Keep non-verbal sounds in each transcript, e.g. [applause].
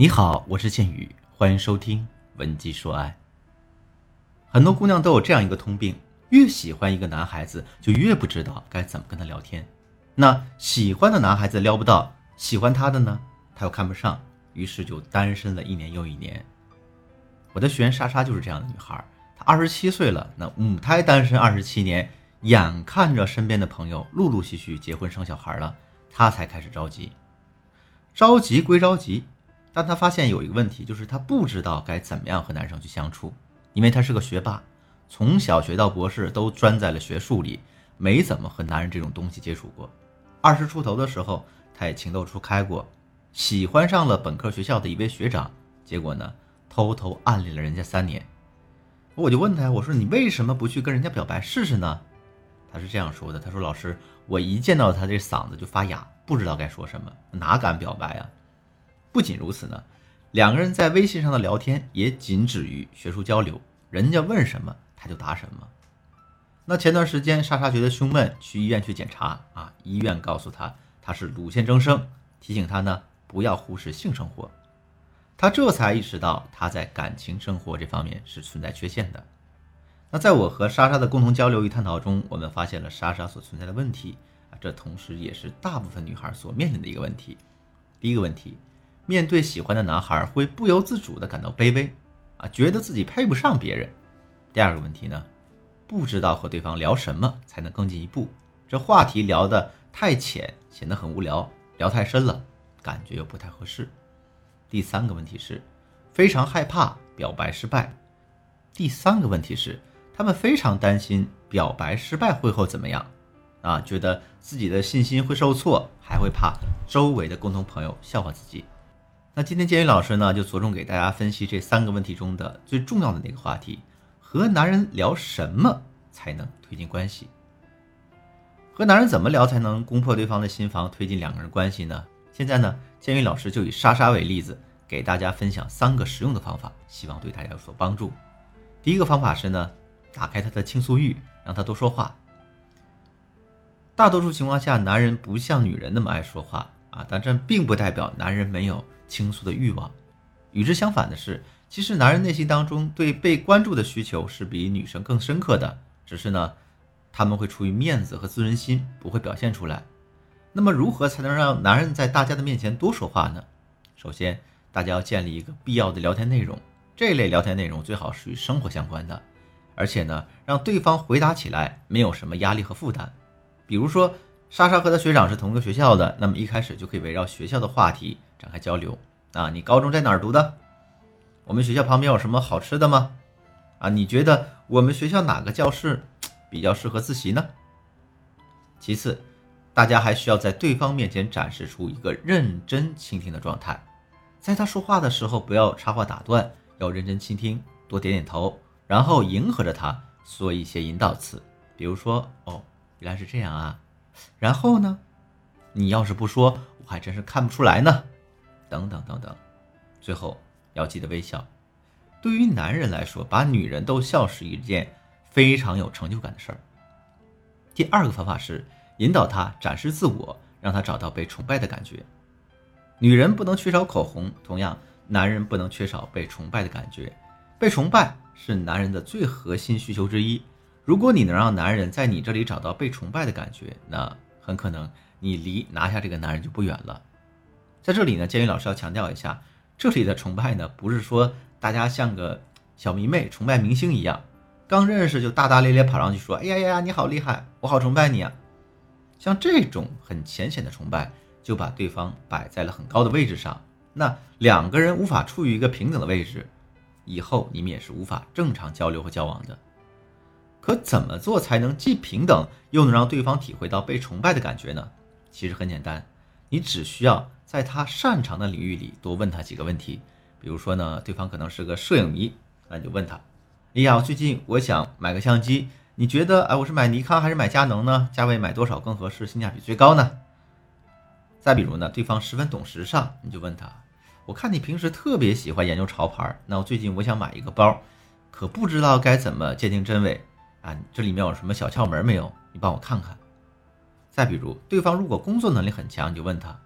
你好，我是剑宇，欢迎收听文姬说爱。很多姑娘都有这样一个通病：越喜欢一个男孩子，就越不知道该怎么跟他聊天。那喜欢的男孩子撩不到，喜欢他的呢，他又看不上，于是就单身了一年又一年。我的学员莎莎就是这样的女孩，她二十七岁了，那母胎单身二十七年，眼看着身边的朋友陆陆续续结婚生小孩了，她才开始着急。着急归着急。但他发现有一个问题，就是他不知道该怎么样和男生去相处，因为他是个学霸，从小学到博士都钻在了学术里，没怎么和男人这种东西接触过。二十出头的时候，他也情窦初开过，喜欢上了本科学校的一位学长，结果呢，偷偷暗恋了人家三年。我就问他，我说你为什么不去跟人家表白试试呢？他是这样说的，他说老师，我一见到他这嗓子就发哑，不知道该说什么，哪敢表白啊？不仅如此呢，两个人在微信上的聊天也仅止于学术交流，人家问什么他就答什么。那前段时间莎莎觉得胸闷，去医院去检查啊，医院告诉她她是乳腺增生，提醒她呢不要忽视性生活。她这才意识到她在感情生活这方面是存在缺陷的。那在我和莎莎的共同交流与探讨中，我们发现了莎莎所存在的问题啊，这同时也是大部分女孩所面临的一个问题。第一个问题。面对喜欢的男孩，会不由自主的感到卑微，啊，觉得自己配不上别人。第二个问题呢，不知道和对方聊什么才能更进一步，这话题聊得太浅，显得很无聊；聊太深了，感觉又不太合适。第三个问题是，非常害怕表白失败。第三个问题是，他们非常担心表白失败会后怎么样，啊，觉得自己的信心会受挫，还会怕周围的共同朋友笑话自己。那今天建宇老师呢，就着重给大家分析这三个问题中的最重要的那个话题：和男人聊什么才能推进关系？和男人怎么聊才能攻破对方的心房，推进两个人关系呢？现在呢，建宇老师就以莎莎为例子，给大家分享三个实用的方法，希望对大家有所帮助。第一个方法是呢，打开他的倾诉欲，让他多说话。大多数情况下，男人不像女人那么爱说话啊，但这并不代表男人没有。倾诉的欲望，与之相反的是，其实男人内心当中对被关注的需求是比女生更深刻的，只是呢，他们会出于面子和自尊心不会表现出来。那么，如何才能让男人在大家的面前多说话呢？首先，大家要建立一个必要的聊天内容，这类聊天内容最好是与生活相关的，而且呢，让对方回答起来没有什么压力和负担。比如说，莎莎和她学长是同一个学校的，那么一开始就可以围绕学校的话题。展开交流啊！你高中在哪儿读的？我们学校旁边有什么好吃的吗？啊，你觉得我们学校哪个教室 [tsk] 比较适合自习呢？其次，大家还需要在对方面前展示出一个认真倾听的状态，在他说话的时候不要插话打断，要认真倾听，多点点头，然后迎合着他说一些引导词，比如说：“哦，原来是这样啊。”然后呢，你要是不说，我还真是看不出来呢。等等等等，最后要记得微笑。对于男人来说，把女人逗笑是一件非常有成就感的事儿。第二个方法是引导他展示自我，让他找到被崇拜的感觉。女人不能缺少口红，同样，男人不能缺少被崇拜的感觉。被崇拜是男人的最核心需求之一。如果你能让男人在你这里找到被崇拜的感觉，那很可能你离拿下这个男人就不远了。在这里呢，建宇老师要强调一下，这里的崇拜呢，不是说大家像个小迷妹崇拜明星一样，刚认识就大大咧咧跑上去说：“哎呀呀，你好厉害，我好崇拜你啊！”像这种很浅显的崇拜，就把对方摆在了很高的位置上，那两个人无法处于一个平等的位置，以后你们也是无法正常交流和交往的。可怎么做才能既平等又能让对方体会到被崇拜的感觉呢？其实很简单，你只需要。在他擅长的领域里多问他几个问题，比如说呢，对方可能是个摄影迷，那你就问他：哎呀，最近我想买个相机，你觉得哎，我是买尼康还是买佳能呢？价位买多少更合适，性价比最高呢？再比如呢，对方十分懂时尚，你就问他：我看你平时特别喜欢研究潮牌，那我最近我想买一个包，可不知道该怎么鉴定真伪啊？这里面有什么小窍门没有？你帮我看看。再比如，对方如果工作能力很强，你就问他。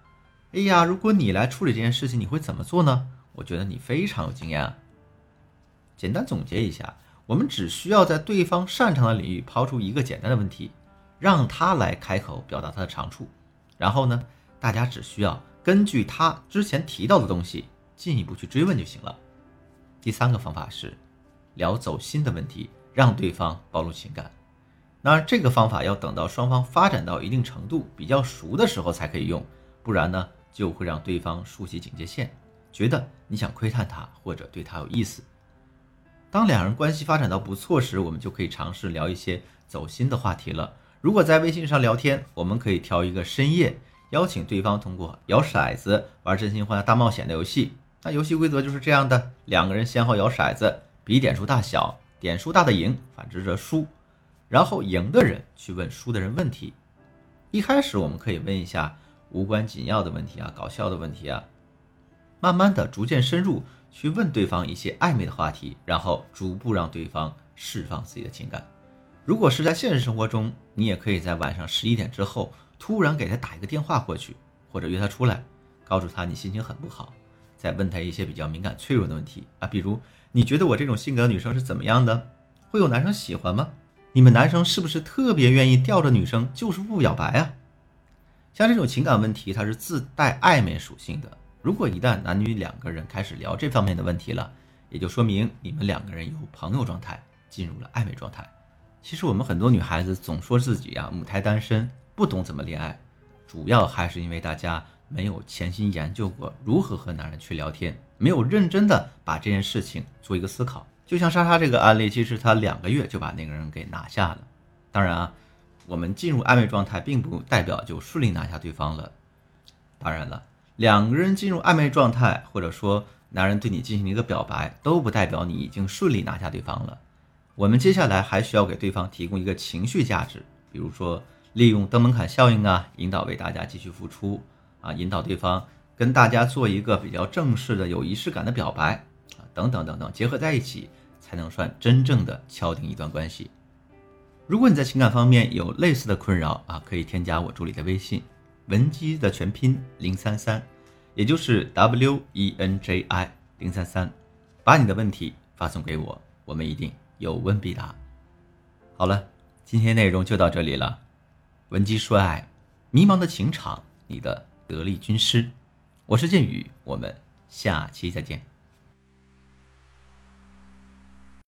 哎呀，如果你来处理这件事情，你会怎么做呢？我觉得你非常有经验啊。简单总结一下，我们只需要在对方擅长的领域抛出一个简单的问题，让他来开口表达他的长处，然后呢，大家只需要根据他之前提到的东西进一步去追问就行了。第三个方法是聊走心的问题，让对方暴露情感。那这个方法要等到双方发展到一定程度、比较熟的时候才可以用，不然呢？就会让对方竖起警戒线，觉得你想窥探他或者对他有意思。当两人关系发展到不错时，我们就可以尝试聊一些走心的话题了。如果在微信上聊天，我们可以挑一个深夜，邀请对方通过摇骰子玩真心话大冒险的游戏。那游戏规则就是这样的：两个人先后摇骰子，比点数大小，点数大的赢，反之则输。然后赢的人去问输的人问题。一开始我们可以问一下。无关紧要的问题啊，搞笑的问题啊，慢慢的逐渐深入去问对方一些暧昧的话题，然后逐步让对方释放自己的情感。如果是在现实生活中，你也可以在晚上十一点之后突然给他打一个电话过去，或者约他出来，告诉他你心情很不好，再问他一些比较敏感脆弱的问题啊，比如你觉得我这种性格的女生是怎么样的？会有男生喜欢吗？你们男生是不是特别愿意吊着女生就是不表白啊？像这种情感问题，它是自带暧昧属性的。如果一旦男女两个人开始聊这方面的问题了，也就说明你们两个人由朋友状态进入了暧昧状态。其实我们很多女孩子总说自己啊母胎单身，不懂怎么恋爱，主要还是因为大家没有潜心研究过如何和男人去聊天，没有认真的把这件事情做一个思考。就像莎莎这个案例，其实她两个月就把那个人给拿下了。当然啊。我们进入暧昧状态，并不代表就顺利拿下对方了。当然了，两个人进入暧昧状态，或者说男人对你进行了一个表白，都不代表你已经顺利拿下对方了。我们接下来还需要给对方提供一个情绪价值，比如说利用登门槛效应啊，引导为大家继续付出啊，引导对方跟大家做一个比较正式的、有仪式感的表白啊，等等等等，结合在一起，才能算真正的敲定一段关系。如果你在情感方面有类似的困扰啊，可以添加我助理的微信，文姬的全拼零三三，也就是 W E N J I 零三三，把你的问题发送给我，我们一定有问必答。好了，今天内容就到这里了。文姬说爱，迷茫的情场，你的得力军师，我是剑宇，我们下期再见。